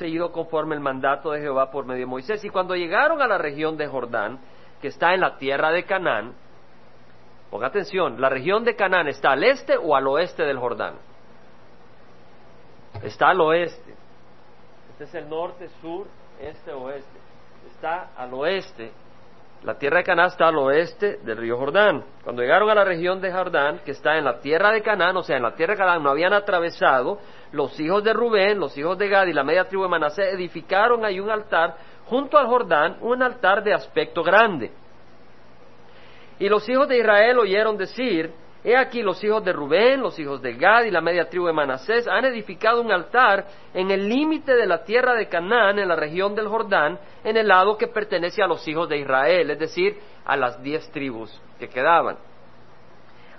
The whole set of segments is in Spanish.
se ido conforme el mandato de Jehová por medio de Moisés. Y cuando llegaron a la región de Jordán, que está en la tierra de Canaán, ponga atención, la región de Canaán está al este o al oeste del Jordán. Está al oeste. Este es el norte, sur, este, oeste. Está al oeste la tierra de Canaán está al oeste del río Jordán. Cuando llegaron a la región de Jordán, que está en la tierra de Canaán, o sea, en la tierra de Canaán no habían atravesado, los hijos de Rubén, los hijos de Gad y la media tribu de Manasés edificaron ahí un altar junto al Jordán, un altar de aspecto grande. Y los hijos de Israel oyeron decir, He aquí los hijos de Rubén, los hijos de Gad y la media tribu de Manasés han edificado un altar en el límite de la tierra de Canaán, en la región del Jordán, en el lado que pertenece a los hijos de Israel, es decir, a las diez tribus que quedaban.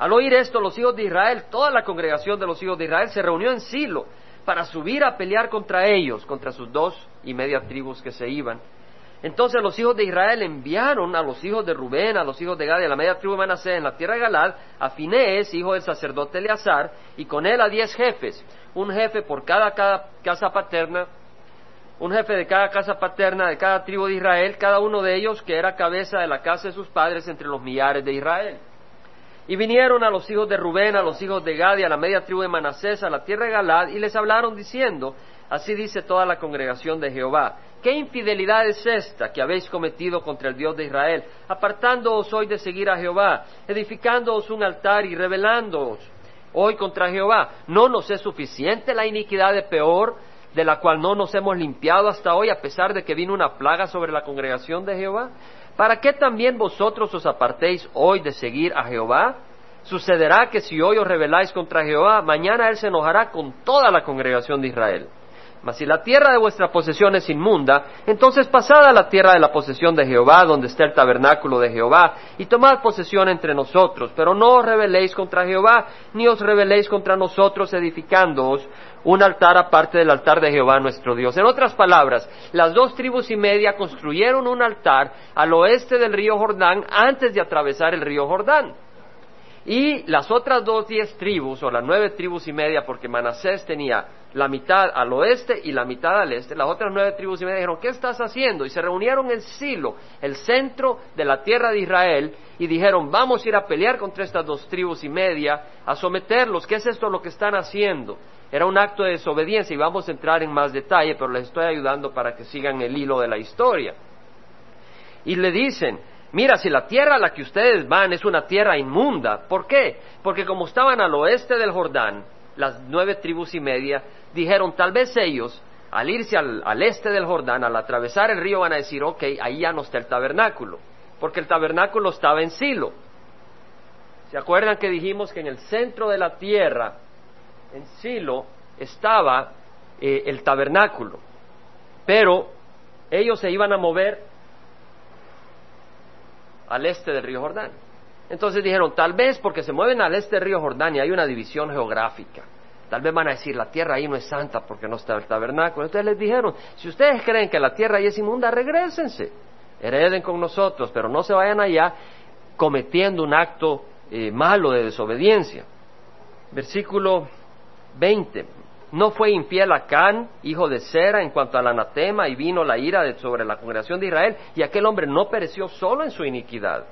Al oír esto, los hijos de Israel, toda la congregación de los hijos de Israel se reunió en Silo para subir a pelear contra ellos, contra sus dos y media tribus que se iban. Entonces los hijos de Israel enviaron a los hijos de Rubén, a los hijos de Gad y a la media tribu de Manasés en la tierra de Galad, a Finés, hijo del sacerdote Eleazar, y con él a diez jefes, un jefe por cada, casa paterna, un jefe de cada casa paterna de cada tribu de Israel, cada uno de ellos que era cabeza de la casa de sus padres entre los millares de Israel. Y vinieron a los hijos de Rubén, a los hijos de Gad y a la media tribu de Manasés, a la tierra de Galad, y les hablaron diciendo, así dice toda la congregación de Jehová, ¿Qué infidelidad es esta que habéis cometido contra el Dios de Israel, apartándoos hoy de seguir a Jehová, edificándoos un altar y rebelándoos hoy contra Jehová? ¿No nos es suficiente la iniquidad de peor, de la cual no nos hemos limpiado hasta hoy, a pesar de que vino una plaga sobre la congregación de Jehová? ¿Para qué también vosotros os apartéis hoy de seguir a Jehová? Sucederá que si hoy os rebeláis contra Jehová, mañana Él se enojará con toda la congregación de Israel. Mas si la tierra de vuestra posesión es inmunda, entonces pasad a la tierra de la posesión de Jehová, donde está el tabernáculo de Jehová, y tomad posesión entre nosotros, pero no os rebeléis contra Jehová, ni os rebeléis contra nosotros, edificándoos un altar aparte del altar de Jehová nuestro Dios. En otras palabras, las dos tribus y media construyeron un altar al oeste del río Jordán antes de atravesar el río Jordán. Y las otras dos diez tribus, o las nueve tribus y media, porque Manasés tenía la mitad al oeste y la mitad al este, las otras nueve tribus y media dijeron, ¿qué estás haciendo? Y se reunieron en Silo, el centro de la tierra de Israel, y dijeron, vamos a ir a pelear contra estas dos tribus y media, a someterlos, ¿qué es esto lo que están haciendo? Era un acto de desobediencia y vamos a entrar en más detalle, pero les estoy ayudando para que sigan el hilo de la historia. Y le dicen, Mira, si la tierra a la que ustedes van es una tierra inmunda, ¿por qué? Porque como estaban al oeste del Jordán, las nueve tribus y media, dijeron, tal vez ellos, al irse al, este del Jordán, al atravesar el río, van a decir, ok, ahí ya no está el tabernáculo, porque el tabernáculo estaba en Silo. ¿Se acuerdan que dijimos que en el centro de la tierra, en Silo, estaba eh, el tabernáculo? Pero ellos se iban a mover al este del río Jordán. Entonces dijeron, tal vez porque se mueven al este del río Jordán y hay una división geográfica. Tal vez van a decir, la tierra ahí no es santa porque no está el tabernáculo. Entonces les dijeron, si ustedes creen que la tierra ahí es inmunda, regresense, hereden con nosotros, pero no se vayan allá cometiendo un acto eh, malo de desobediencia. Versículo 20. No fue infiel a Can, hijo de Sera, en cuanto al anatema, y vino la ira de, sobre la congregación de Israel, y aquel hombre no pereció solo en su iniquidad.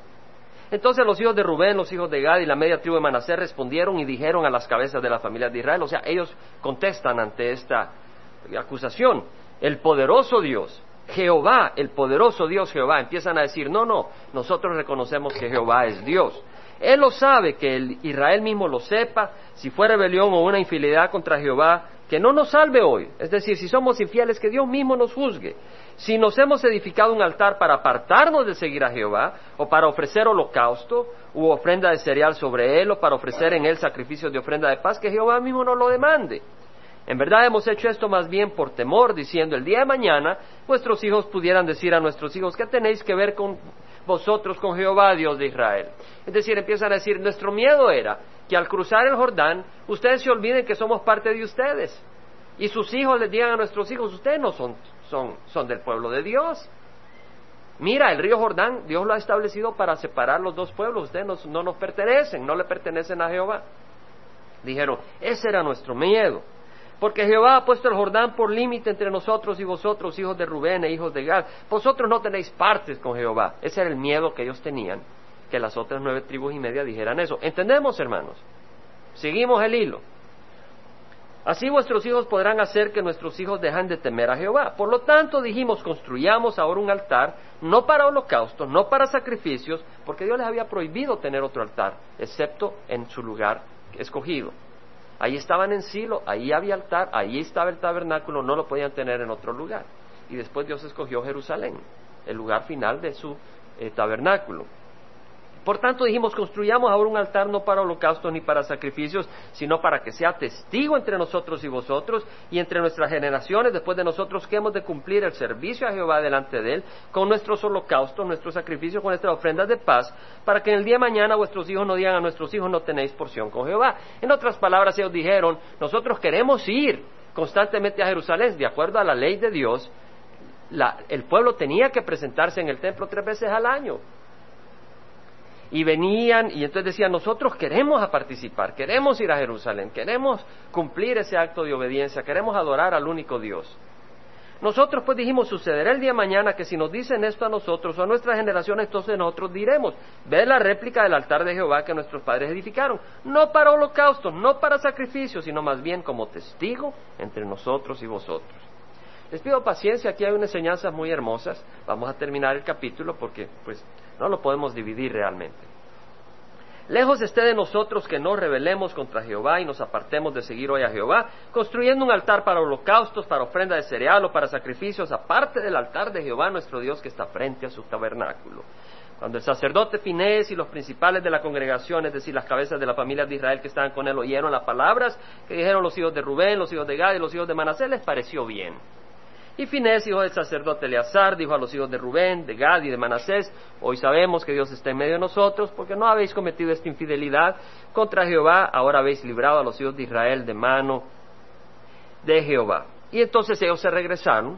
Entonces los hijos de Rubén, los hijos de Gad y la media tribu de Manasés respondieron y dijeron a las cabezas de la familia de Israel, o sea, ellos contestan ante esta acusación, el poderoso Dios, Jehová, el poderoso Dios Jehová, empiezan a decir, no, no, nosotros reconocemos que Jehová es Dios. Él lo sabe, que el Israel mismo lo sepa, si fue rebelión o una infidelidad contra Jehová, que no nos salve hoy. Es decir, si somos infieles, que Dios mismo nos juzgue. Si nos hemos edificado un altar para apartarnos de seguir a Jehová, o para ofrecer holocausto, u ofrenda de cereal sobre él, o para ofrecer en él sacrificios de ofrenda de paz, que Jehová mismo nos lo demande. En verdad hemos hecho esto más bien por temor, diciendo el día de mañana vuestros hijos pudieran decir a nuestros hijos, ¿qué tenéis que ver con vosotros con Jehová, Dios de Israel. Es decir, empiezan a decir, nuestro miedo era que al cruzar el Jordán, ustedes se olviden que somos parte de ustedes. Y sus hijos les digan a nuestros hijos, ustedes no son, son, son del pueblo de Dios. Mira, el río Jordán, Dios lo ha establecido para separar los dos pueblos. Ustedes no nos pertenecen, no le pertenecen a Jehová. Dijeron, ese era nuestro miedo. Porque Jehová ha puesto el Jordán por límite entre nosotros y vosotros, hijos de Rubén e hijos de Gad. Vosotros no tenéis partes con Jehová. Ese era el miedo que ellos tenían, que las otras nueve tribus y media dijeran eso. ¿Entendemos, hermanos? Seguimos el hilo. Así vuestros hijos podrán hacer que nuestros hijos dejan de temer a Jehová. Por lo tanto, dijimos, construyamos ahora un altar, no para holocaustos, no para sacrificios, porque Dios les había prohibido tener otro altar, excepto en su lugar escogido. Ahí estaban en Silo, ahí había altar, ahí estaba el tabernáculo, no lo podían tener en otro lugar. Y después Dios escogió Jerusalén, el lugar final de su eh, tabernáculo. Por tanto dijimos, construyamos ahora un altar no para holocaustos ni para sacrificios, sino para que sea testigo entre nosotros y vosotros y entre nuestras generaciones después de nosotros que hemos de cumplir el servicio a Jehová delante de él con nuestros holocaustos, nuestros sacrificios, con nuestras ofrendas de paz, para que en el día de mañana vuestros hijos no digan a nuestros hijos no tenéis porción con Jehová. En otras palabras, ellos dijeron, nosotros queremos ir constantemente a Jerusalén, de acuerdo a la ley de Dios, el pueblo tenía que presentarse en el templo tres veces al año y venían y entonces decían, nosotros queremos participar, queremos ir a Jerusalén, queremos cumplir ese acto de obediencia, queremos adorar al único Dios. Nosotros pues dijimos, sucederá el día de mañana que si nos dicen esto a nosotros o a nuestra generación, entonces nosotros diremos, ve la réplica del altar de Jehová que nuestros padres edificaron, no para holocaustos, no para sacrificios, sino más bien como testigo entre nosotros y vosotros. Les pido paciencia, aquí hay unas enseñanzas muy hermosas, vamos a terminar el capítulo porque pues no lo podemos dividir realmente. Lejos esté de nosotros que no rebelemos contra Jehová y nos apartemos de seguir hoy a Jehová, construyendo un altar para holocaustos, para ofrenda de cereal o para sacrificios, aparte del altar de Jehová nuestro Dios que está frente a su tabernáculo. Cuando el sacerdote Finés y los principales de la congregación, es decir, las cabezas de la familia de Israel que estaban con él, oyeron las palabras que dijeron los hijos de Rubén, los hijos de Gad y los hijos de Manasés, les pareció bien. Y Finés, hijo del sacerdote Eleazar, dijo a los hijos de Rubén, de Gad y de Manasés, hoy sabemos que Dios está en medio de nosotros, porque no habéis cometido esta infidelidad contra Jehová, ahora habéis librado a los hijos de Israel de mano de Jehová. Y entonces ellos se regresaron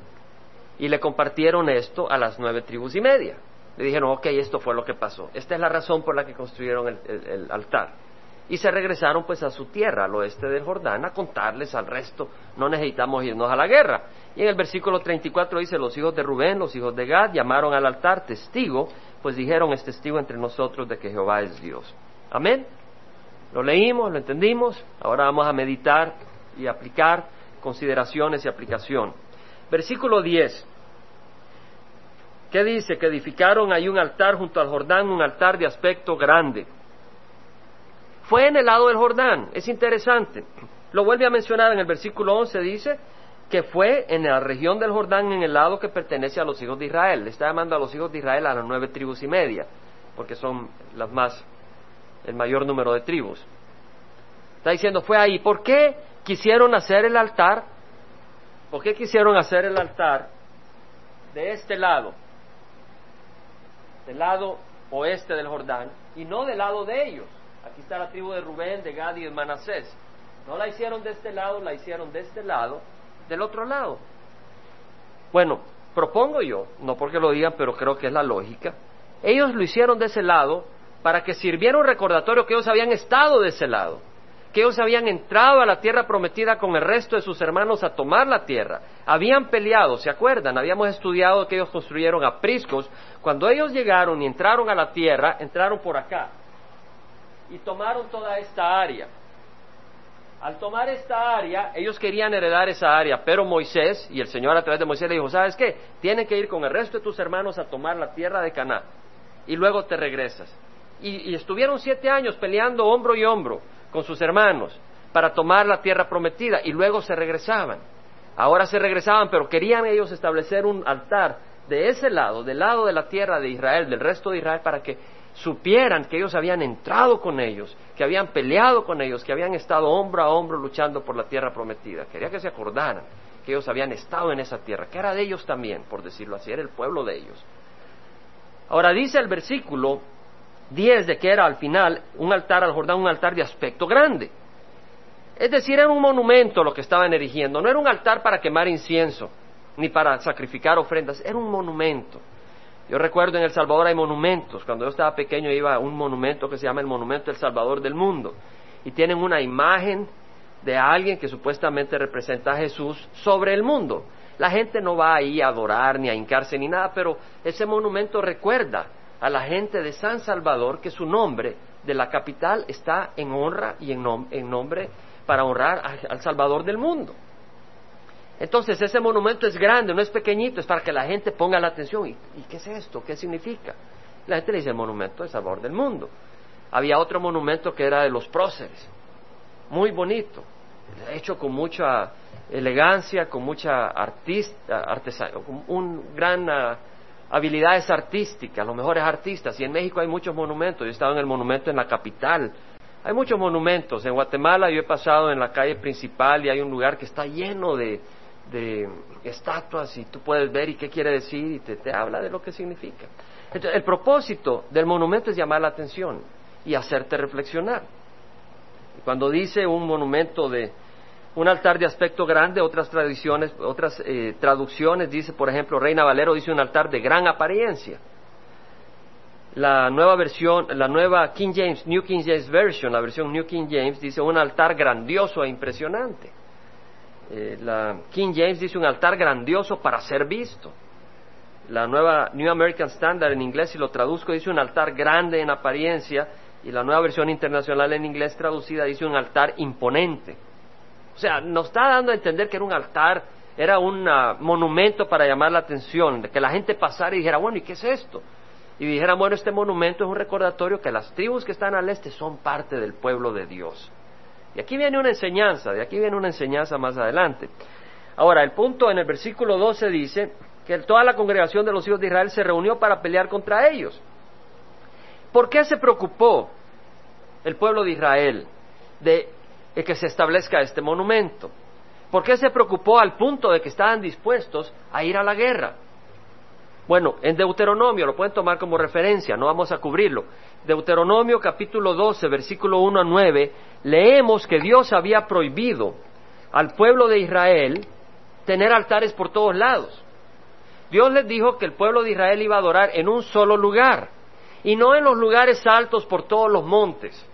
y le compartieron esto a las nueve tribus y media. Le dijeron, ok, esto fue lo que pasó. Esta es la razón por la que construyeron el altar y se regresaron pues a su tierra, al oeste del Jordán, a contarles al resto, no necesitamos irnos a la guerra. Y en el versículo 34 dice, los hijos de Rubén, los hijos de Gad, llamaron al altar testigo, pues dijeron, es testigo entre nosotros de que Jehová es Dios. Amén. Lo leímos, lo entendimos, ahora vamos a meditar y aplicar consideraciones y aplicación. Versículo 10. ¿Qué dice? Que edificaron ahí un altar junto al Jordán, un altar de aspecto grande fue en el lado del Jordán. Es interesante. Lo vuelve a mencionar en el versículo 11, dice que fue en la región del Jordán, en el lado que pertenece a los hijos de Israel. Le está llamando a los hijos de Israel a las nueve tribus y media, porque son las más, el mayor número de tribus. Está diciendo, fue ahí. ¿Por qué quisieron hacer el altar? ¿Por qué quisieron hacer el altar de este lado? Del lado oeste del Jordán y no del lado de ellos. Aquí está la tribu de Rubén, de Gad y de Manasés. No la hicieron de este lado, la hicieron de este lado, del otro lado. Bueno, propongo yo, no porque lo digan, pero creo que es la lógica, ellos lo hicieron de ese lado para que sirviera un recordatorio que ellos habían estado de ese lado, que ellos habían entrado a la tierra prometida con el resto de sus hermanos a tomar la tierra, habían peleado, ¿se acuerdan? Habíamos estudiado que ellos construyeron apriscos, cuando ellos llegaron y entraron a la tierra, entraron por acá, y tomaron toda esta área. Al tomar esta área, ellos querían heredar esa área, pero Moisés y el Señor a través de Moisés le dijo, ¿sabes qué? Tienen que ir con el resto de tus hermanos a tomar la tierra de Canaán y luego te regresas. Y, y estuvieron siete años peleando hombro y hombro con sus hermanos para tomar la tierra prometida y luego se regresaban. Ahora se regresaban, pero querían ellos establecer un altar de ese lado, del lado de la tierra de Israel, del resto de Israel, para que supieran que ellos habían entrado con ellos, que habían peleado con ellos, que habían estado hombro a hombro luchando por la tierra prometida. Quería que se acordaran que ellos habían estado en esa tierra, que era de ellos también, por decirlo así, era el pueblo de ellos. Ahora dice el versículo 10 de que era al final un altar al Jordán, un altar de aspecto grande. Es decir, era un monumento lo que estaban erigiendo, no era un altar para quemar incienso, ni para sacrificar ofrendas, era un monumento. Yo recuerdo en El Salvador hay monumentos. Cuando yo estaba pequeño iba a un monumento que se llama el Monumento del Salvador del Mundo. Y tienen una imagen de alguien que supuestamente representa a Jesús sobre el mundo. La gente no va ahí a adorar ni a hincarse ni nada, pero ese monumento recuerda a la gente de San Salvador que su nombre de la capital está en honra y en, nombre para honrar al Salvador del mundo. Entonces ese monumento es grande, no es pequeñito, es para que la gente ponga la atención. ¿Y, qué es esto? ¿Qué significa? La gente le dice el monumento del Salvador del mundo. Había otro monumento que era de los próceres, muy bonito, hecho con mucha elegancia, con mucha artista, con un gran uh, habilidades artísticas, los mejores artistas. Y en México hay muchos monumentos. Yo he estado en el monumento en la capital. Hay muchos monumentos. En Guatemala yo he pasado en la calle principal y hay un lugar que está lleno de, de estatuas y tú puedes ver y qué quiere decir y te, te habla de lo que significa. Entonces, el propósito del monumento es llamar la atención y hacerte reflexionar. Cuando dice un monumento de un altar de aspecto grande, otras tradiciones, otras eh, traducciones dice, por ejemplo, Reina Valero dice un altar de gran apariencia. La nueva versión, la nueva King James, New King James Version, la versión New King James dice un altar grandioso e impresionante. Eh, la King James dice un altar grandioso para ser visto. La nueva New American Standard en inglés, si lo traduzco, dice un altar grande en apariencia y la nueva versión internacional en inglés traducida dice un altar imponente. O sea, nos está dando a entender que era un altar, era un ah, monumento para llamar la atención, de que la gente pasara y dijera, bueno, ¿y qué es esto? Y dijera, bueno, este monumento es un recordatorio que las tribus que están al este son parte del pueblo de Dios. Y aquí viene una enseñanza, de aquí viene una enseñanza más adelante. Ahora, el punto en el versículo 12 dice que toda la congregación de los hijos de Israel se reunió para pelear contra ellos. ¿Por qué se preocupó el pueblo de Israel de que se establezca este monumento? ¿Por qué se preocupó al punto de que estaban dispuestos a ir a la guerra? Bueno, en Deuteronomio, lo pueden tomar como referencia, no vamos a cubrirlo. Deuteronomio capítulo 12, versículo 1 a 9, leemos que Dios había prohibido al pueblo de Israel tener altares por todos lados. Dios les dijo que el pueblo de Israel iba a adorar en un solo lugar y no en los lugares altos por todos los montes.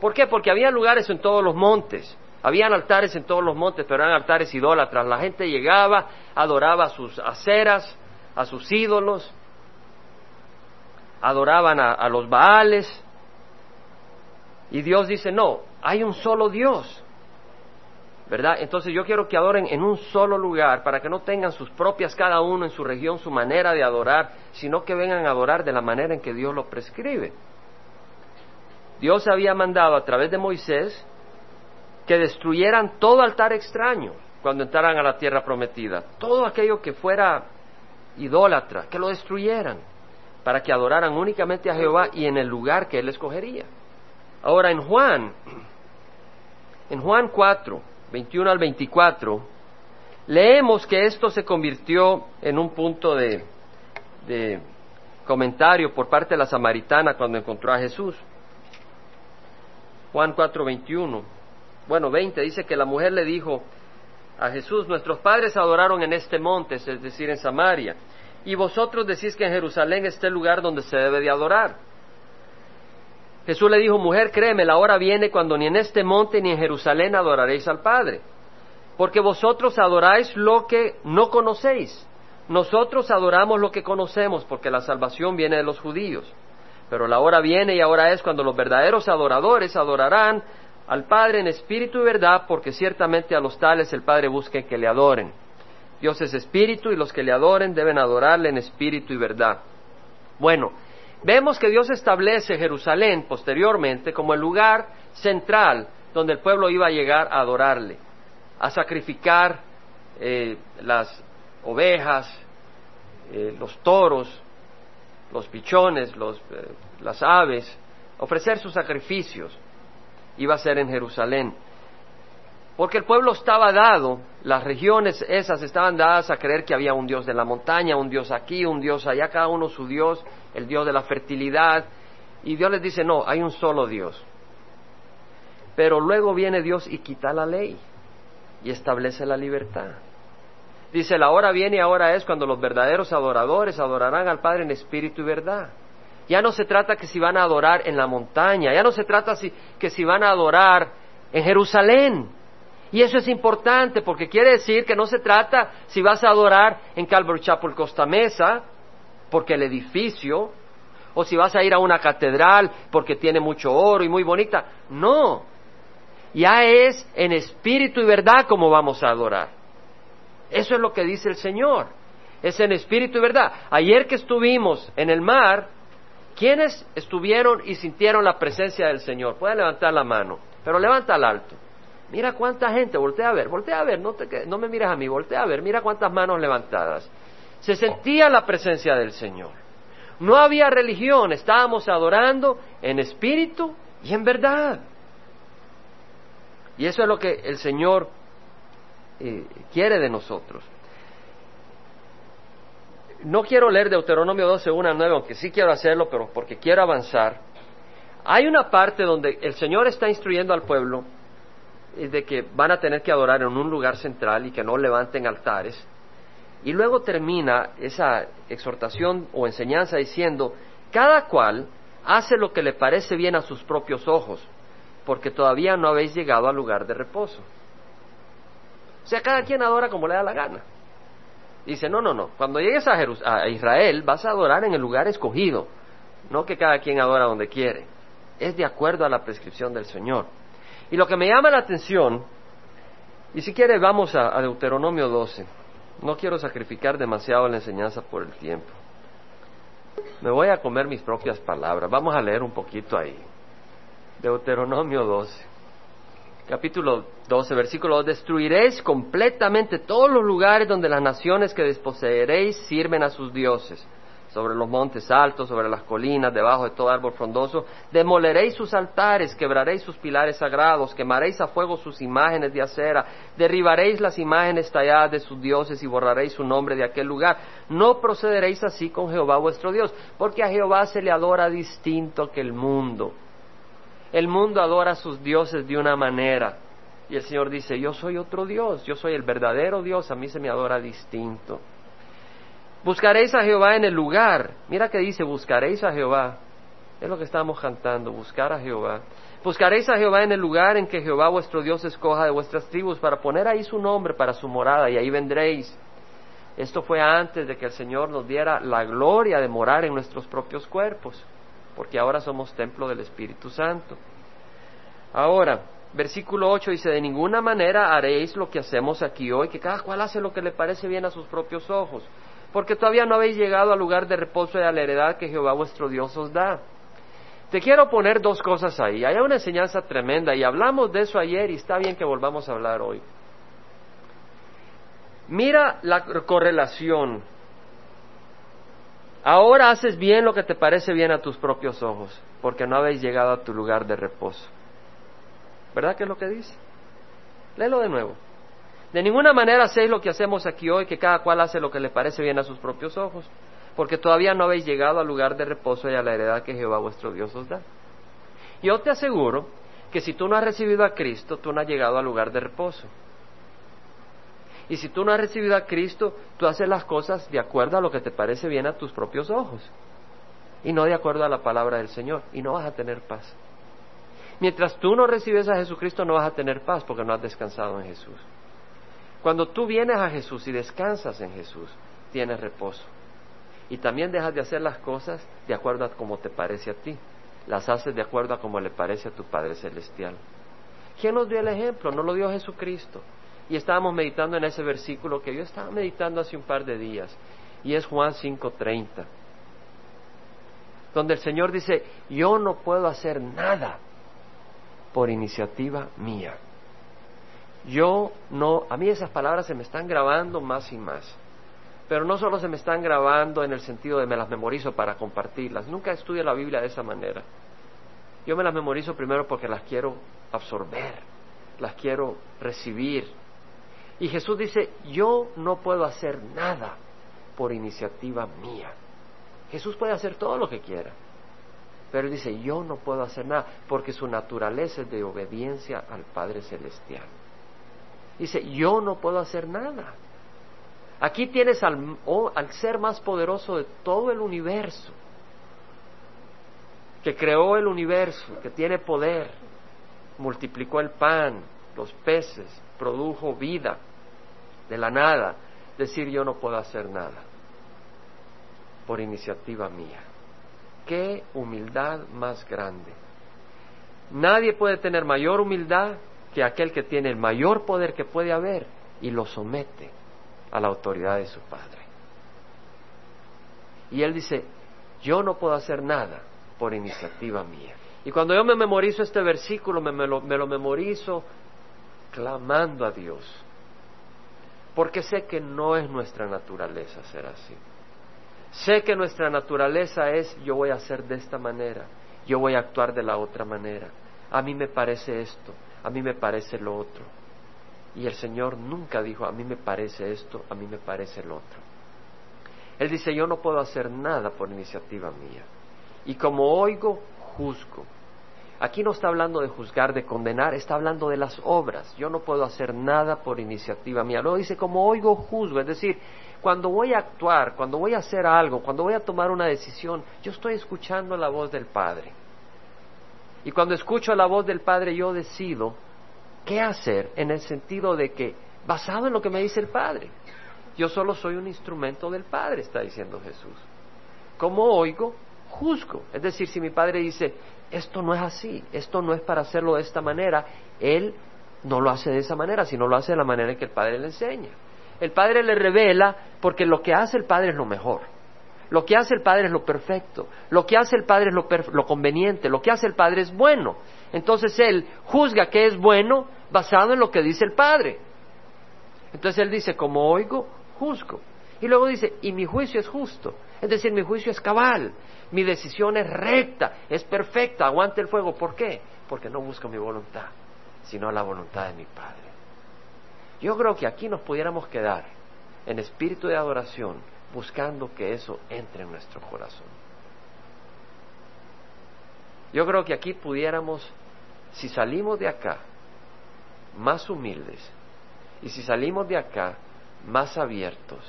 ¿Por qué? Porque había lugares en todos los montes, habían altares en todos los montes, pero eran altares idólatras. La gente llegaba, adoraba a sus aceras, a sus ídolos, adoraban a, los Baales. Y Dios dice, no, hay un solo Dios. ¿verdad? Entonces yo quiero que adoren en un solo lugar para que no tengan sus propias cada uno en su región su manera de adorar, sino que vengan a adorar de la manera en que Dios lo prescribe. Dios había mandado a través de Moisés que destruyeran todo altar extraño cuando entraran a la tierra prometida, todo aquello que fuera idólatra, que lo destruyeran, para que adoraran únicamente a Jehová y en el lugar que Él escogería. Ahora en Juan, en Juan 4, 21 al 24, leemos que esto se convirtió en un punto de, de comentario por parte de la samaritana cuando encontró a Jesús. Juan 4, 21. Bueno, 20 dice que la mujer le dijo a Jesús, nuestros padres adoraron en este monte, es decir, en Samaria, y vosotros decís que en Jerusalén está el lugar donde se debe de adorar. Jesús le dijo, mujer, créeme, la hora viene cuando ni en este monte ni en Jerusalén adoraréis al Padre, porque vosotros adoráis lo que no conocéis. Nosotros adoramos lo que conocemos, porque la salvación viene de los judíos. Pero la hora viene y ahora es cuando los verdaderos adoradores adorarán al Padre en espíritu y verdad, porque ciertamente a los tales el Padre busca que le adoren. Dios es espíritu y los que le adoren deben adorarle en espíritu y verdad. Bueno, Vemos que Dios establece Jerusalén posteriormente como el lugar central donde el pueblo iba a llegar a adorarle, a sacrificar eh, las ovejas, eh, los toros, los pichones, eh, las aves, ofrecer sus sacrificios. Iba a ser en Jerusalén. Porque el pueblo estaba dado, las regiones esas estaban dadas a creer que había un Dios de la montaña, un Dios aquí, un Dios allá, cada uno su Dios, el Dios de la fertilidad. Y Dios les dice, no, hay un solo Dios. Pero luego viene Dios y quita la ley y establece la libertad. Dice, la hora viene y ahora es cuando los verdaderos adoradores adorarán al Padre en espíritu y verdad. Ya no se trata que si van a adorar en la montaña, ya no se trata si, que si van a adorar en Jerusalén, Y eso es importante porque quiere decir que no se trata si vas a adorar en Calvary Chapel Costa Mesa, porque el edificio, o si vas a ir a una catedral porque tiene mucho oro y muy bonita. No, ya es en espíritu y verdad como vamos a adorar. Eso es lo que dice el Señor. Es en espíritu y verdad. Ayer que estuvimos en el mar, ¿quiénes estuvieron y sintieron la presencia del Señor? Pueden levantar la mano, pero levanta al alto. Mira cuánta gente, voltea a ver, voltea a ver, no, me mires a mí, voltea a ver, mira cuántas manos levantadas. Se sentía la presencia del Señor. No había religión, estábamos adorando en espíritu y en verdad. Y eso es lo que el Señor eh, quiere de nosotros. No quiero leer Deuteronomio 12, 1 a 9, aunque sí quiero hacerlo, pero porque quiero avanzar. Hay una parte donde el Señor está instruyendo al pueblo de que van a tener que adorar en un lugar central y que no levanten altares. Y luego termina esa exhortación o enseñanza diciendo, cada cual hace lo que le parece bien a sus propios ojos, porque todavía no habéis llegado al lugar de reposo. O sea, cada quien adora como le da la gana. Dice, no, no, no, cuando llegues a, a Israel vas a adorar en el lugar escogido, no que cada quien adora donde quiere. Es de acuerdo a la prescripción del Señor. Y lo que me llama la atención, y si quiere vamos a, Deuteronomio 12, no quiero sacrificar demasiado la enseñanza por el tiempo. Me voy a comer mis propias palabras. Vamos a leer un poquito ahí. Deuteronomio 12. Capítulo 12, versículo 2. Destruiréis completamente todos los lugares donde las naciones que desposeeréis sirven a sus dioses sobre los montes altos, sobre las colinas, debajo de todo árbol frondoso. Demoleréis sus altares, quebraréis sus pilares sagrados, quemaréis a fuego sus imágenes de acera, derribaréis las imágenes talladas de sus dioses y borraréis su nombre de aquel lugar. No procederéis así con Jehová vuestro Dios, porque a Jehová se le adora distinto que el mundo. El mundo adora a sus dioses de una manera. Y el Señor dice, yo soy otro Dios, yo soy el verdadero Dios, a mí se me adora distinto. Buscaréis a Jehová en el lugar. Mira que dice, buscaréis a Jehová. Es lo que estamos cantando, buscar a Jehová. Buscaréis a Jehová en el lugar en que Jehová vuestro Dios escoja de vuestras tribus para poner ahí su nombre para su morada y ahí vendréis. Esto fue antes de que el Señor nos diera la gloria de morar en nuestros propios cuerpos, porque ahora somos templo del Espíritu Santo. Ahora, versículo 8 dice, de ninguna manera haréis lo que hacemos aquí hoy, que cada cual hace lo que le parece bien a sus propios ojos porque todavía no habéis llegado al lugar de reposo y a la heredad que Jehová vuestro Dios os da. Te quiero poner dos cosas ahí. Hay una enseñanza tremenda y hablamos de eso ayer y está bien que volvamos a hablar hoy. Mira la correlación. Ahora haces bien lo que te parece bien a tus propios ojos, porque no habéis llegado a tu lugar de reposo. ¿Verdad que es lo que dice? Léelo de nuevo. De ninguna manera hacéis lo que hacemos aquí hoy, que cada cual hace lo que le parece bien a sus propios ojos, porque todavía no habéis llegado al lugar de reposo y a la heredad que Jehová vuestro Dios os da. Yo te aseguro que si tú no has recibido a Cristo, tú no has llegado al lugar de reposo. Y si tú no has recibido a Cristo, tú haces las cosas de acuerdo a lo que te parece bien a tus propios ojos y no de acuerdo a la palabra del Señor y no vas a tener paz. Mientras tú no recibes a Jesucristo no vas a tener paz porque no has descansado en Jesús. Cuando tú vienes a Jesús y descansas en Jesús, tienes reposo. Y también dejas de hacer las cosas de acuerdo a como te parece a ti. Las haces de acuerdo a como le parece a tu Padre Celestial. ¿Quién nos dio el ejemplo? No lo dio Jesucristo. Y estábamos meditando en ese versículo que yo estaba meditando hace un par de días. Y es Juan 5:30. Donde el Señor dice, yo no puedo hacer nada por iniciativa mía. Yo no, a mí esas palabras se me están grabando más y más. Pero no solo se me están grabando en el sentido de me las memorizo para compartirlas. Nunca estudio la Biblia de esa manera. Yo me las memorizo primero porque las quiero absorber, las quiero recibir. Y Jesús dice, yo no puedo hacer nada por iniciativa mía. Jesús puede hacer todo lo que quiera. Pero dice, yo no puedo hacer nada porque su naturaleza es de obediencia al Padre Celestial. Dice, yo no puedo hacer nada. Aquí tienes al, al ser más poderoso de todo el universo, que creó el universo, que tiene poder, multiplicó el pan, los peces, produjo vida de la nada, decir yo no puedo hacer nada por iniciativa mía. Qué humildad más grande. Nadie puede tener mayor humildad que aquel que tiene el mayor poder que puede haber y lo somete a la autoridad de su Padre. Y él dice, yo no puedo hacer nada por iniciativa mía. Y cuando yo me memorizo este versículo, me, lo, lo memorizo clamando a Dios, porque sé que no es nuestra naturaleza ser así. Sé que nuestra naturaleza es yo voy a hacer de esta manera, yo voy a actuar de la otra manera. A mí me parece esto, a mí me parece lo otro. Y el Señor nunca dijo, a mí me parece esto, a mí me parece lo otro. Él dice, yo no puedo hacer nada por iniciativa mía. Y como oigo, juzgo. Aquí no está hablando de juzgar, de condenar, está hablando de las obras. Yo no puedo hacer nada por iniciativa mía. Luego dice, como oigo, juzgo. Es decir, cuando voy a actuar, cuando voy a hacer algo, cuando voy a tomar una decisión, yo estoy escuchando la voz del Padre. Y cuando escucho la voz del Padre, yo decido qué hacer en el sentido de que, basado en lo que me dice el Padre, yo solo soy un instrumento del Padre, está diciendo Jesús. Como oigo, juzgo. Es decir, si mi Padre dice, esto no es así, esto no es para hacerlo de esta manera, Él no lo hace de esa manera, sino lo hace de la manera en que el Padre le enseña. El Padre le revela porque lo que hace el Padre es lo mejor. Lo que hace el Padre es lo perfecto. Lo que hace el Padre es lo, lo conveniente. Lo que hace el Padre es bueno. Entonces Él juzga que es bueno basado en lo que dice el Padre. Entonces Él dice, como oigo, juzgo. Y luego dice, y mi juicio es justo. Es decir, mi juicio es cabal. Mi decisión es recta, es perfecta, aguante el fuego. ¿Por qué? Porque no busco mi voluntad, sino la voluntad de mi Padre. Yo creo que aquí nos pudiéramos quedar en espíritu de adoración buscando que eso entre en nuestro corazón. Yo creo que aquí pudiéramos, si salimos de acá más humildes y si salimos de acá más abiertos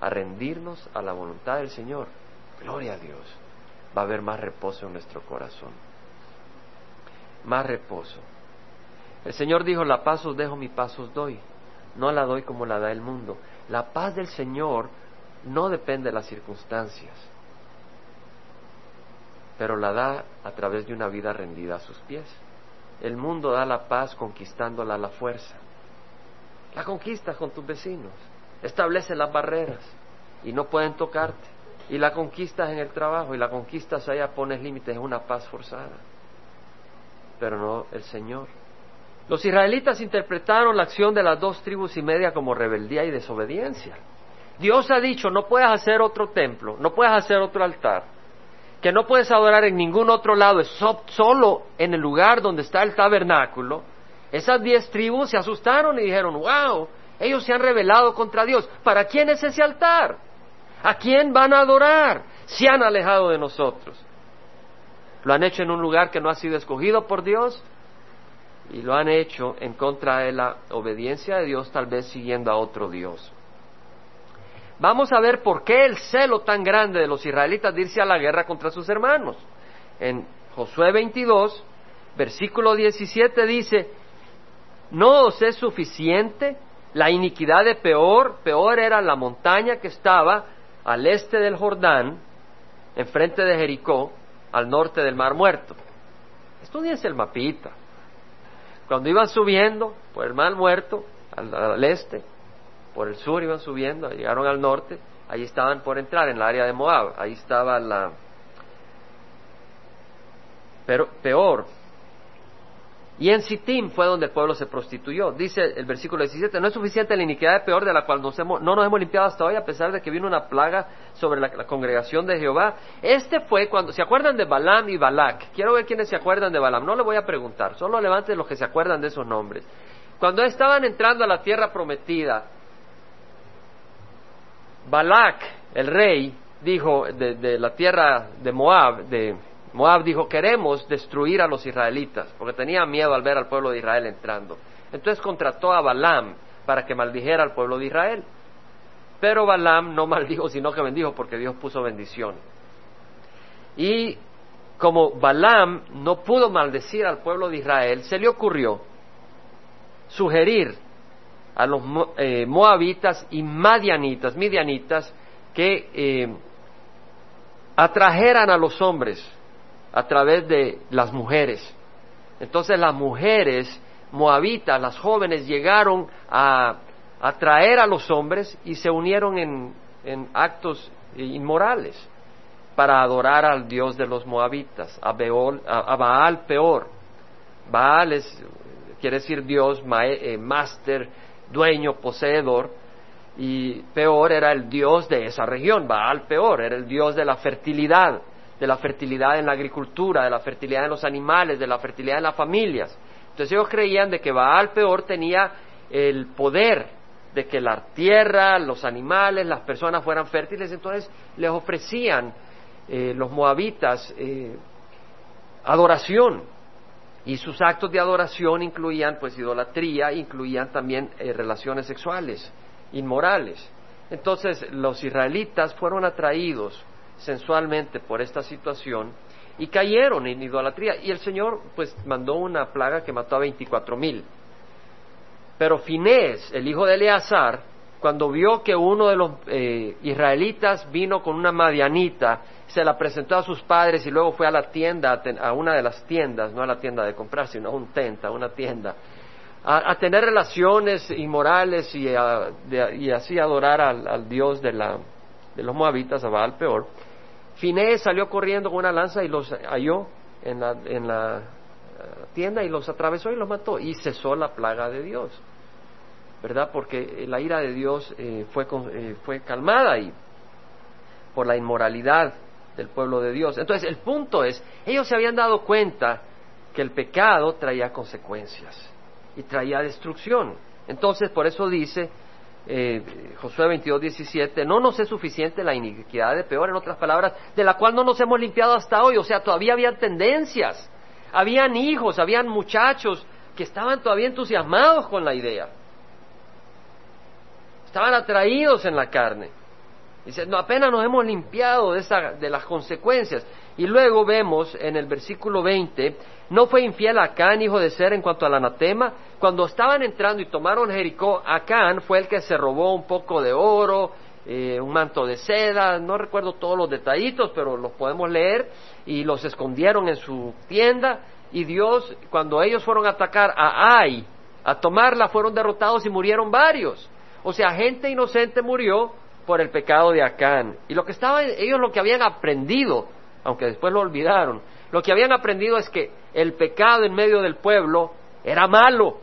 a rendirnos a la voluntad del Señor, gloria a Dios, va a haber más reposo en nuestro corazón. Más reposo. El Señor dijo, la paz os dejo, mi paz os doy. No la doy como la da el mundo. La paz del Señor no depende de las circunstancias, pero la da a través de una vida rendida a sus pies. El mundo da la paz conquistándola a la fuerza. La conquistas con tus vecinos, establece las barreras y no pueden tocarte. Y la conquistas en el trabajo y la conquistas allá, pones límites, es una paz forzada. Pero no el Señor. Los israelitas interpretaron la acción de las dos tribus y media como rebeldía y desobediencia. Dios ha dicho, no puedes hacer otro templo, no puedes hacer otro altar, que no puedes adorar en ningún otro lado, es solo en el lugar donde está el tabernáculo. Esas diez tribus se asustaron y dijeron, wow, ellos se han rebelado contra Dios. ¿Para quién es ese altar? ¿A quién van a adorar? Se han alejado de nosotros. Lo han hecho en un lugar que no ha sido escogido por Dios, y lo han hecho en contra de la obediencia de Dios, tal vez siguiendo a otro Dios. Vamos a ver por qué el celo tan grande de los israelitas de irse a la guerra contra sus hermanos. En Josué 22, versículo 17 dice, ¿no os es suficiente la iniquidad de Peor? Peor era la montaña que estaba al este del Jordán, enfrente de Jericó, al norte del Mar Muerto. Estudiense el mapita. Cuando iban subiendo por el mar muerto, al, este, por el sur iban subiendo, llegaron al norte, ahí estaban por entrar en el área de Moab, ahí estaba la... Pero peor, y en Sittim fue donde el pueblo se prostituyó. Dice el versículo 17, no es suficiente la iniquidad peor de la cual no nos hemos limpiado hasta hoy a pesar de que vino una plaga sobre la, congregación de Jehová. Este fue cuando, ¿se acuerdan de Balaam y Balak? Quiero ver quiénes se acuerdan de Balaam. No le voy a preguntar, solo levanten los que se acuerdan de esos nombres. Cuando estaban entrando a la tierra prometida, Balak, el rey, dijo de, de la tierra de Moab, de Moab dijo, queremos destruir a los israelitas, porque tenía miedo al ver al pueblo de Israel entrando. Entonces contrató a Balaam para que maldijera al pueblo de Israel. Pero Balaam no maldijo, sino que bendijo, porque Dios puso bendición. Y como Balaam no pudo maldecir al pueblo de Israel, se le ocurrió sugerir a los eh, moabitas y madianitas, midianitas, que eh, atrajeran a los hombres a través de las mujeres. Entonces las mujeres moabitas, las jóvenes, llegaron a atraer a los hombres y se unieron en, en actos inmorales para adorar al Dios de los moabitas, a, Baal peor. Baal es, quiere decir Dios, eh, máster, dueño, poseedor, y peor era el Dios de esa región, Baal peor, era el Dios de la fertilidad, de la fertilidad en la agricultura, de la fertilidad en los animales, de la fertilidad en las familias. Entonces ellos creían de que Baal peor tenía el poder de que la tierra, los animales, las personas fueran fértiles, entonces les ofrecían eh, los moabitas eh, adoración y sus actos de adoración incluían pues idolatría, incluían también eh, relaciones sexuales inmorales. Entonces los israelitas fueron atraídos sensualmente por esta situación y cayeron en idolatría y el Señor pues mandó una plaga que mató a veinticuatro mil. Pero Finés, el hijo de Eleazar, cuando vio que uno de los eh, israelitas vino con una madianita, se la presentó a sus padres y luego fue a la tienda, a una de las tiendas, no a la tienda de comprar, sino a un tenta, a una tienda, a, tener relaciones inmorales y, y así adorar al, dios de, la, de los moabitas, a Baal peor. Finés salió corriendo con una lanza y los halló en la, en la eh, tienda y los atravesó y los mató y cesó la plaga de Dios. ¿verdad? Porque la ira de Dios eh, fue, eh, fue calmada ahí por la inmoralidad del pueblo de Dios. Entonces, el punto es, ellos se habían dado cuenta que el pecado traía consecuencias y traía destrucción. Entonces, por eso dice eh, Josué 22, 17, no nos es suficiente la iniquidad de peor, en otras palabras, de la cual no nos hemos limpiado hasta hoy. O sea, todavía había tendencias, habían hijos, habían muchachos que estaban todavía entusiasmados con la idea. Estaban atraídos en la carne. Dice, no, apenas nos hemos limpiado de, esa, de las consecuencias. Y luego vemos en el versículo 20, no fue infiel a Acán, hijo de Ser, en cuanto al anatema. Cuando estaban entrando y tomaron Jericó, Acán fue el que se robó un poco de oro, eh, un manto de seda, no recuerdo todos los detallitos, pero los podemos leer, y los escondieron en su tienda. Y Dios, cuando ellos fueron a atacar a Ai, a tomarla, fueron derrotados y murieron varios. O sea, gente inocente murió por el pecado de Acán. Y lo que estaban, ellos lo que habían aprendido, aunque después lo olvidaron, lo que habían aprendido es que el pecado en medio del pueblo era malo,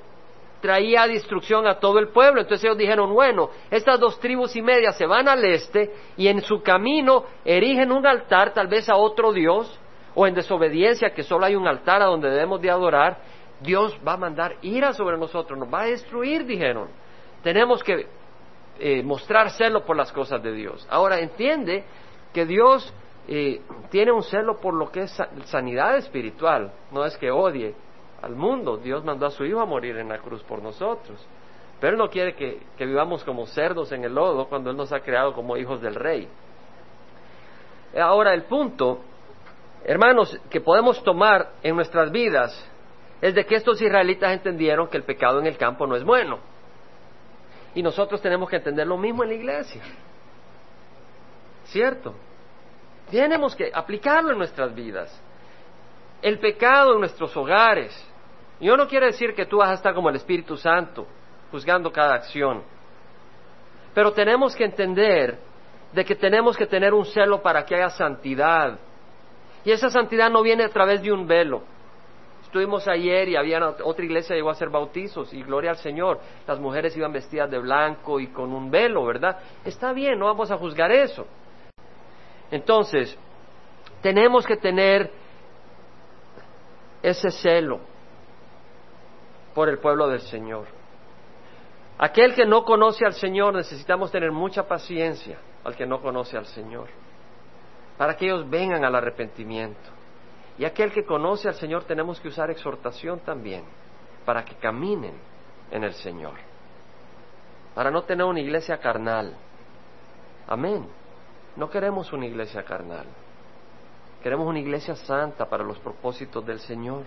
traía destrucción a todo el pueblo. Entonces ellos dijeron, bueno, estas dos tribus y media se van al este y en su camino erigen un altar tal vez a otro Dios, o en desobediencia que solo hay un altar a donde debemos de adorar, Dios va a mandar ira sobre nosotros, nos va a destruir, dijeron. Tenemos que eh, mostrar celo por las cosas de Dios. Ahora entiende que Dios eh, tiene un celo por lo que es sanidad espiritual, no es que odie al mundo. Dios mandó a su Hijo a morir en la cruz por nosotros. Pero Él no quiere que, que vivamos como cerdos en el lodo cuando Él nos ha creado como hijos del Rey. Ahora el punto, hermanos, que podemos tomar en nuestras vidas es de que estos israelitas entendieron que el pecado en el campo no es bueno. Y nosotros tenemos que entender lo mismo en la iglesia. ¿Cierto? Tenemos que aplicarlo en nuestras vidas. El pecado en nuestros hogares. Yo no quiero decir que tú vas a estar como el Espíritu Santo, juzgando cada acción. Pero tenemos que entender de que tenemos que tener un celo para que haya santidad. Y esa santidad no viene a través de un velo. Estuvimos ayer y había otra iglesia llegó a hacer bautizos y gloria al Señor. Las mujeres iban vestidas de blanco y con un velo, ¿verdad? Está bien, no vamos a juzgar eso. Entonces, tenemos que tener ese celo por el pueblo del Señor. Aquel que no conoce al Señor necesitamos tener mucha paciencia al que no conoce al Señor, para que ellos vengan al arrepentimiento. Y aquel que conoce al Señor tenemos que usar exhortación también para que caminen en el Señor. Para no tener una iglesia carnal. Amén. No queremos una iglesia carnal. Queremos una iglesia santa para los propósitos del Señor.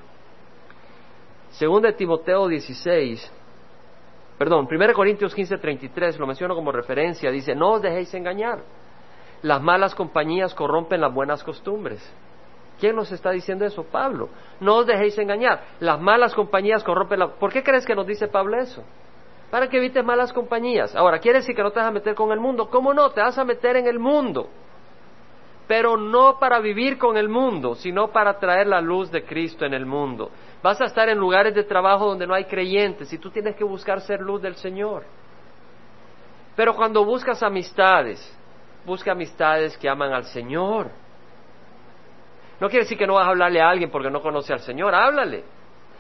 Según de Timoteo 16, perdón, 1 Corintios 15, 33, lo menciono como referencia, dice, no os dejéis engañar. Las malas compañías corrompen las buenas costumbres. ¿Quién nos está diciendo eso? Pablo. No os dejéis engañar. Las malas compañías corrompen la... ¿Por qué crees que nos dice Pablo eso? Para que evites malas compañías. Ahora, ¿quiere decir que no te vas a meter con el mundo? ¿Cómo no? Te vas a meter en el mundo. Pero no para vivir con el mundo, sino para traer la luz de Cristo en el mundo. Vas a estar en lugares de trabajo donde no hay creyentes y tú tienes que buscar ser luz del Señor. Pero cuando buscas amistades, busca amistades que aman al Señor. No quiere decir que no vas a hablarle a alguien porque no conoce al Señor, háblale.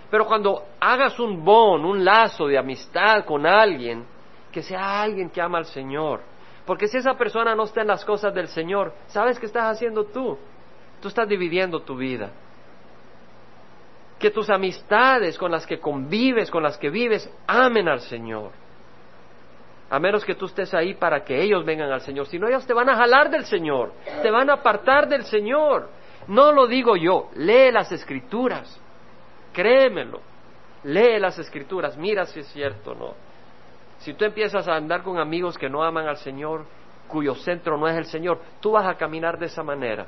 Pero cuando hagas un bon, un lazo de amistad con alguien, que sea alguien que ama al Señor. Porque si esa persona no está en las cosas del Señor, ¿sabes qué estás haciendo tú? Tú estás dividiendo tu vida que tus amistades con las que convives, con las que vives, amen al Señor. A menos que tú estés ahí para que ellos vengan al Señor. Si no, ellos te van a jalar del Señor, te van a apartar del Señor. No lo digo yo, lee las escrituras, créemelo, lee las escrituras, mira si es cierto o no. Si tú empiezas a andar con amigos que no aman al Señor, cuyo centro no es el Señor, tú vas a caminar de esa manera.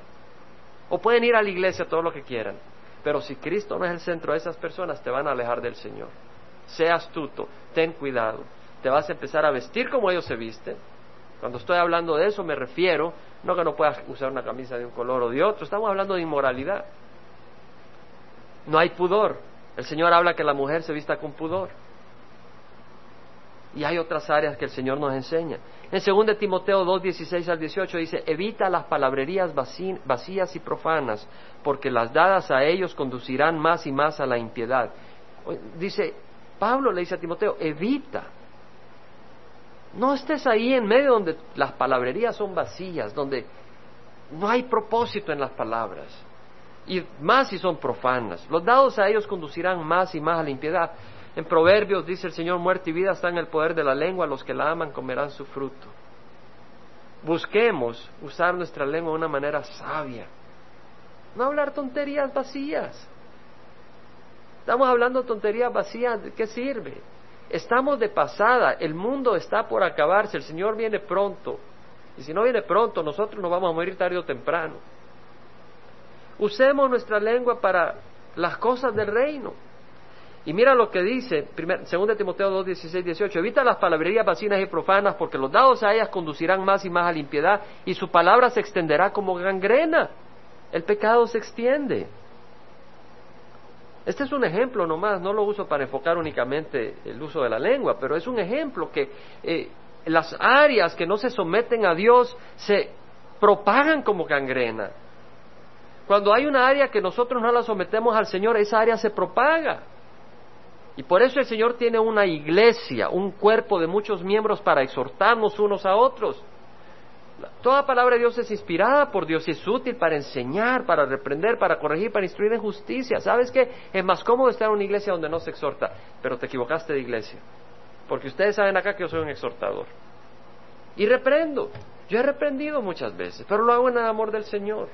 O pueden ir a la iglesia todo lo que quieran, pero si Cristo no es el centro de esas personas, te van a alejar del Señor. Sea astuto, ten cuidado. Te vas a empezar a vestir como ellos se visten. Cuando estoy hablando de eso me refiero, no que no puedas usar una camisa de un color o de otro, estamos hablando de inmoralidad. No hay pudor. El Señor habla que la mujer se vista con pudor. Y hay otras áreas que el Señor nos enseña. En 2 Timoteo 2, 16 al 18 dice, evita las palabrerías vacías y profanas, porque las dadas a ellos conducirán más y más a la impiedad. Dice, Pablo le dice a Timoteo, evita. No estés ahí en medio donde las palabrerías son vacías, donde no hay propósito en las palabras. Y más si son profanas. Los dados a ellos conducirán más y más a la impiedad. En Proverbios dice el Señor, muerte y vida están en el poder de la lengua, los que la aman comerán su fruto. Busquemos usar nuestra lengua de una manera sabia. No hablar tonterías vacías. Estamos hablando tonterías vacías, ¿de qué sirve? Estamos de pasada, el mundo está por acabarse, el Señor viene pronto. Y si no viene pronto, nosotros nos vamos a morir tarde o temprano. Usemos nuestra lengua para las cosas del reino. Y mira lo que dice, 2 Timoteo 2, 16, 18. Evita las palabrerías vacinas y profanas, porque los dados a ellas conducirán más y más a la impiedad, y su palabra se extenderá como gangrena. El pecado se extiende. Este es un ejemplo nomás, no lo uso para enfocar únicamente el uso de la lengua, pero es un ejemplo que eh, las áreas que no se someten a Dios se propagan como gangrena. Cuando hay una área que nosotros no la sometemos al Señor, esa área se propaga. Y por eso el Señor tiene una iglesia, un cuerpo de muchos miembros para exhortarnos unos a otros. Toda palabra de Dios es inspirada por Dios y es útil para enseñar, para reprender, para corregir, para instruir en justicia. ¿Sabes qué? Es más cómodo estar en una iglesia donde no se exhorta, pero te equivocaste de iglesia. Porque ustedes saben acá que yo soy un exhortador. Y reprendo. Yo he reprendido muchas veces, pero lo hago en el amor del Señor.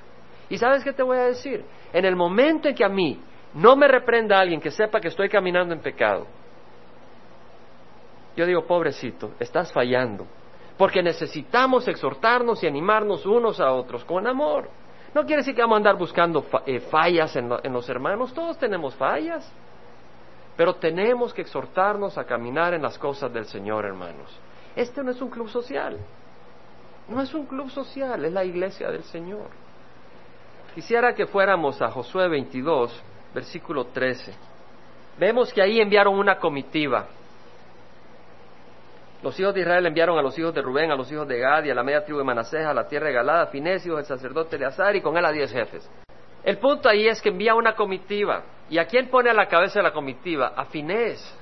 ¿Y sabes qué te voy a decir? En el momento en que a mí no me reprenda alguien que sepa que estoy caminando en pecado. Yo digo, pobrecito, estás fallando. Porque necesitamos exhortarnos y animarnos unos a otros con amor. No quiere decir que vamos a andar buscando eh, fallas en, en los hermanos, todos tenemos fallas. Pero tenemos que exhortarnos a caminar en las cosas del Señor, hermanos. Este no es un club social. No es un club social, es la iglesia del Señor. Quisiera que fuéramos a Josué 22, versículo 13. Vemos que ahí enviaron una comitiva. Los hijos de Israel enviaron a los hijos de Rubén, a los hijos de Gad y a la media tribu de Manasés, a la tierra de Galada, a Finés, hijo del sacerdote Eleazar, y con él a diez jefes. El punto ahí es que envía una comitiva. ¿Y a quién pone a la cabeza de la comitiva? A Finés.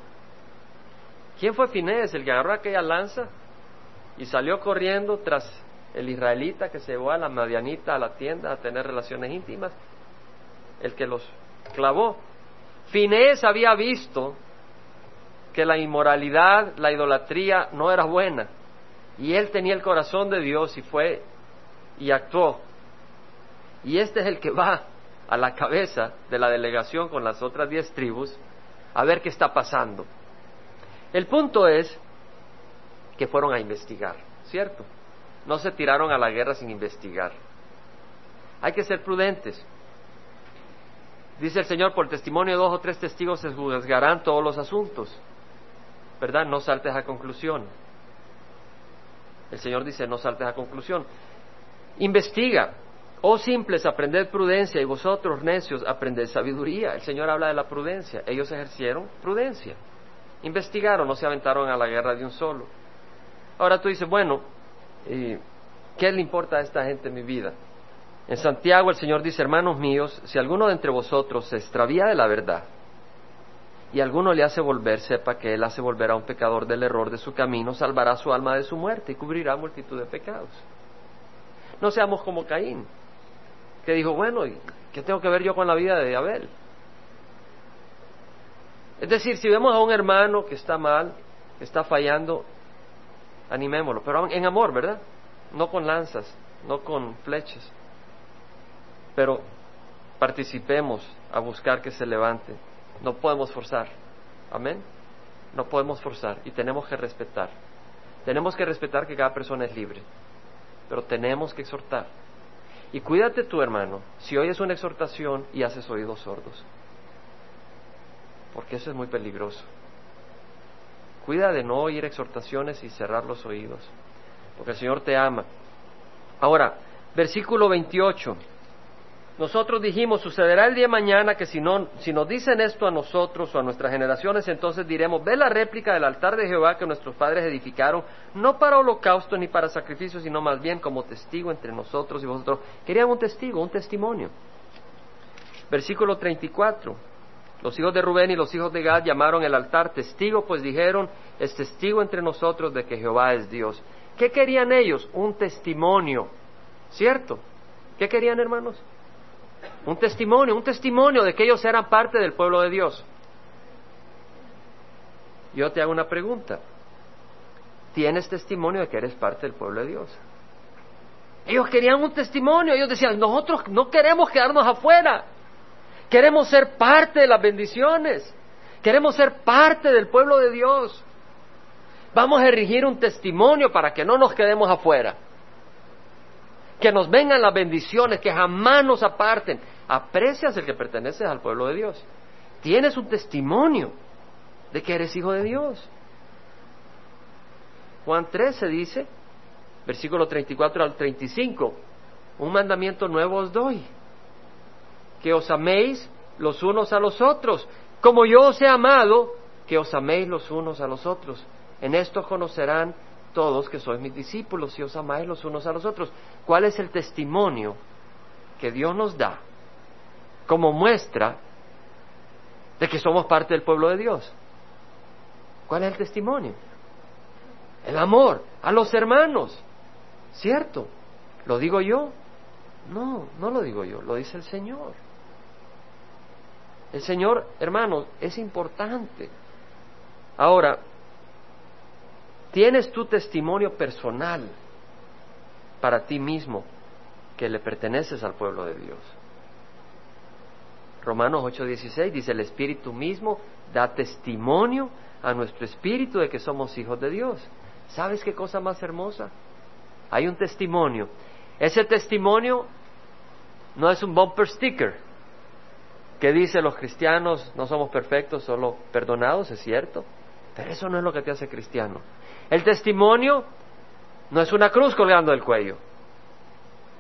¿Quién fue Finés? El que agarró aquella lanza y salió corriendo tras el israelita que se llevó a la madianita a la tienda a tener relaciones íntimas. El que los clavó. Finés había visto que la inmoralidad, la idolatría no era buena. Y él tenía el corazón de Dios y fue y actuó. Y este es el que va a la cabeza de la delegación con las otras diez tribus a ver qué está pasando. El punto es que fueron a investigar, ¿cierto? No se tiraron a la guerra sin investigar. Hay que ser prudentes. Dice el Señor, por testimonio de dos o tres testigos se juzgarán todos los asuntos. ¿Verdad? No saltes a conclusión. El Señor dice, no saltes a conclusión. Investiga. Oh simples, aprended prudencia y vosotros necios, aprended sabiduría. El Señor habla de la prudencia. Ellos ejercieron prudencia. Investigaron, no se aventaron a la guerra de un solo. Ahora tú dices, bueno, ¿qué le importa a esta gente en mi vida? En Santiago el Señor dice, hermanos míos, si alguno de entre vosotros se extravía de la verdad y alguno le hace volver, sepa que él hace volver a un pecador del error de su camino, salvará su alma de su muerte y cubrirá multitud de pecados. No seamos como Caín, que dijo, bueno, ¿qué tengo que ver yo con la vida de Abel? Es decir, si vemos a un hermano que está mal, que está fallando, animémoslo, pero en amor, ¿verdad? No con lanzas, no con flechas pero participemos a buscar que se levante. No podemos forzar. Amén. No podemos forzar y tenemos que respetar. Tenemos que respetar que cada persona es libre, pero tenemos que exhortar. Y cuídate tú, hermano, si oyes una exhortación y haces oídos sordos, porque eso es muy peligroso. Cuida de no oír exhortaciones y cerrar los oídos, porque el Señor te ama. Ahora, versículo 28. Nosotros dijimos, sucederá el día de mañana que si, no, si nos dicen esto a nosotros o a nuestras generaciones, entonces diremos, ve la réplica del altar de Jehová que nuestros padres edificaron, no para holocausto ni para sacrificio, sino más bien como testigo entre nosotros y vosotros. Querían un testigo, un testimonio. Versículo 34. Los hijos de Rubén y los hijos de Gad llamaron el altar testigo, pues dijeron, es testigo entre nosotros de que Jehová es Dios. ¿Qué querían ellos? Un testimonio, ¿cierto? ¿Qué querían, hermanos? Un testimonio, un testimonio de que ellos eran parte del pueblo de Dios. Yo te hago una pregunta. ¿Tienes testimonio de que eres parte del pueblo de Dios? Ellos querían un testimonio, ellos decían, nosotros no queremos quedarnos afuera, queremos ser parte de las bendiciones, queremos ser parte del pueblo de Dios. Vamos a erigir un testimonio para que no nos quedemos afuera que nos vengan las bendiciones, que jamás nos aparten. Aprecias el que perteneces al pueblo de Dios. Tienes un testimonio de que eres hijo de Dios. Juan 13 dice, versículo 34 al 35, un mandamiento nuevo os doy, que os améis los unos a los otros, como yo os he amado, que os améis los unos a los otros. En esto conocerán todos que sois mis discípulos y os amáis los unos a los otros. ¿Cuál es el testimonio que Dios nos da como muestra de que somos parte del pueblo de Dios? ¿Cuál es el testimonio? El amor a los hermanos, ¿cierto? ¿Lo digo yo? No, no lo digo yo, lo dice el Señor. El Señor, hermanos, es importante. Ahora, Tienes tu testimonio personal para ti mismo que le perteneces al pueblo de Dios. Romanos 8:16 dice, el Espíritu mismo da testimonio a nuestro espíritu de que somos hijos de Dios. ¿Sabes qué cosa más hermosa? Hay un testimonio. Ese testimonio no es un bumper sticker que dice los cristianos no somos perfectos, solo perdonados, es cierto. Pero eso no es lo que te hace cristiano. El testimonio no es una cruz colgando del cuello.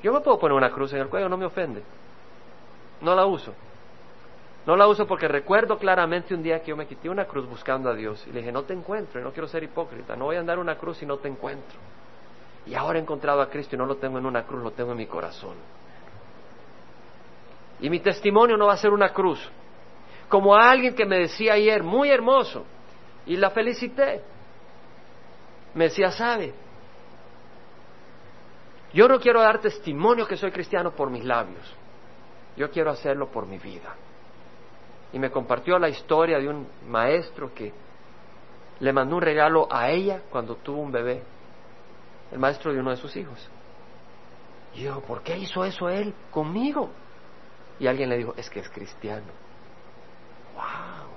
Yo me puedo poner una cruz en el cuello, no me ofende. No la uso. No la uso porque recuerdo claramente un día que yo me quité una cruz buscando a Dios y le dije, no te encuentro y no quiero ser hipócrita, no voy a andar una cruz si no te encuentro. Y ahora he encontrado a Cristo y no lo tengo en una cruz, lo tengo en mi corazón. Y mi testimonio no va a ser una cruz. Como alguien que me decía ayer, muy hermoso, y la felicité me decía, sabe, yo no quiero dar testimonio que soy cristiano por mis labios, yo quiero hacerlo por mi vida. Y me compartió la historia de un maestro que le mandó un regalo a ella cuando tuvo un bebé, el maestro de uno de sus hijos. Y yo, ¿por qué hizo eso él conmigo? Y alguien le dijo, es que es cristiano. ¡Wow!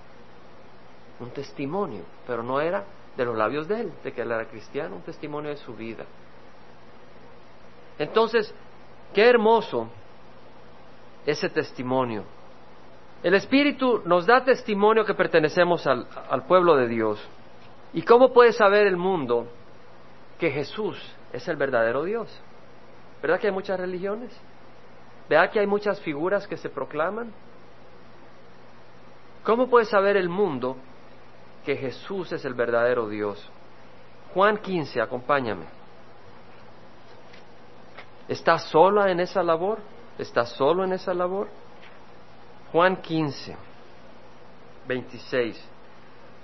un testimonio, pero no era de los labios de él, de que él era cristiano, un testimonio de su vida. Entonces, qué hermoso ese testimonio. El Espíritu nos da testimonio que pertenecemos al, al pueblo de Dios. ¿Y cómo puede saber el mundo que Jesús es el verdadero Dios? ¿Verdad que hay muchas religiones? ¿Verdad que hay muchas figuras que se proclaman? ¿Cómo puede saber el mundo que Jesús es el verdadero Dios? Juan 15, acompáñame. ¿Estás sola en esa labor? ¿Estás solo en esa labor? Juan 15, 26.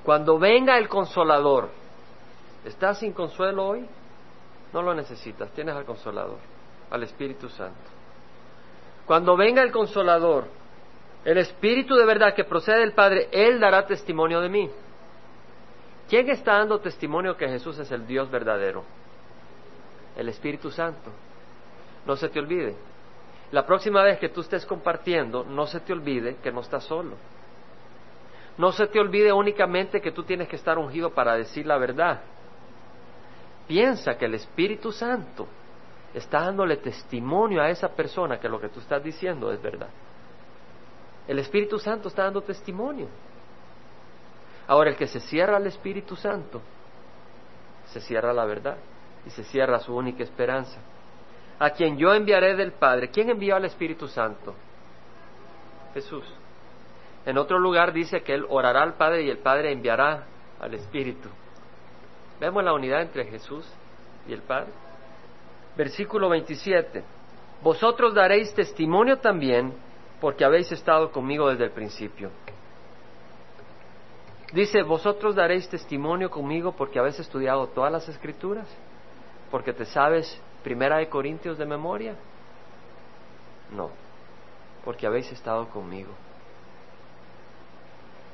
Cuando venga el consolador, ¿estás sin consuelo hoy? No lo necesitas, tienes al consolador, al Espíritu Santo. Cuando venga el consolador, el Espíritu de verdad que procede del Padre, Él dará testimonio de mí. ¿Quién está dando testimonio que Jesús es el Dios verdadero? El Espíritu Santo. No se te olvide. La próxima vez que tú estés compartiendo, no se te olvide que no estás solo. No se te olvide únicamente que tú tienes que estar ungido para decir la verdad. Piensa que el Espíritu Santo está dándole testimonio a esa persona que lo que tú estás diciendo es verdad. El Espíritu Santo está dando testimonio. Ahora, el que se cierra al Espíritu Santo, se cierra la verdad y se cierra su única esperanza. A quien yo enviaré del Padre. ¿Quién envió al Espíritu Santo? Jesús. En otro lugar dice que Él orará al Padre y el Padre enviará al Espíritu. Vemos la unidad entre Jesús y el Padre. Versículo 27. Vosotros daréis testimonio también porque habéis estado conmigo desde el principio. Dice, vosotros daréis testimonio conmigo porque habéis estudiado todas las escrituras, porque te sabes Primera de Corintios de memoria. No, porque habéis estado conmigo.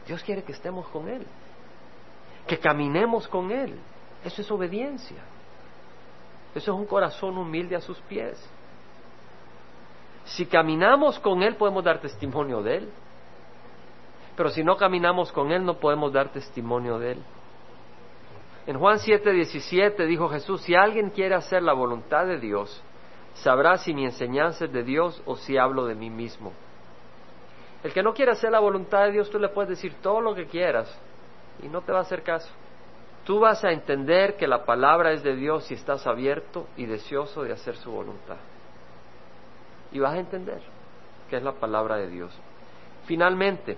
Dios quiere que estemos con Él, que caminemos con Él. Eso es obediencia. Eso es un corazón humilde a sus pies. Si caminamos con Él podemos dar testimonio de Él. Pero si no caminamos con Él no podemos dar testimonio de Él. En Juan 7:17 dijo Jesús, si alguien quiere hacer la voluntad de Dios, sabrá si mi enseñanza es de Dios o si hablo de mí mismo. El que no quiere hacer la voluntad de Dios, tú le puedes decir todo lo que quieras y no te va a hacer caso. Tú vas a entender que la palabra es de Dios si estás abierto y deseoso de hacer su voluntad y vas a entender que es la palabra de Dios. Finalmente,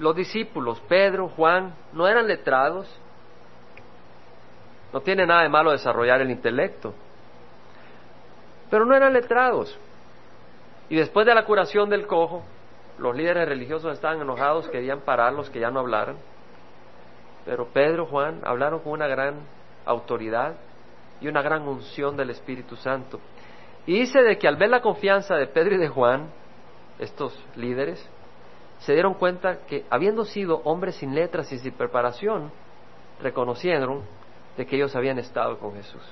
los discípulos, Pedro, Juan, no eran letrados. No tiene nada de malo desarrollar el intelecto. Pero no eran letrados. Y después de la curación del cojo, los líderes religiosos estaban enojados, querían pararlos, que ya no hablaran. Pero Pedro, Juan hablaron con una gran autoridad y una gran unción del Espíritu Santo. Y dice de que al ver la confianza de Pedro y de Juan, estos líderes, se dieron cuenta que habiendo sido hombres sin letras y sin preparación, reconocieron de que ellos habían estado con Jesús.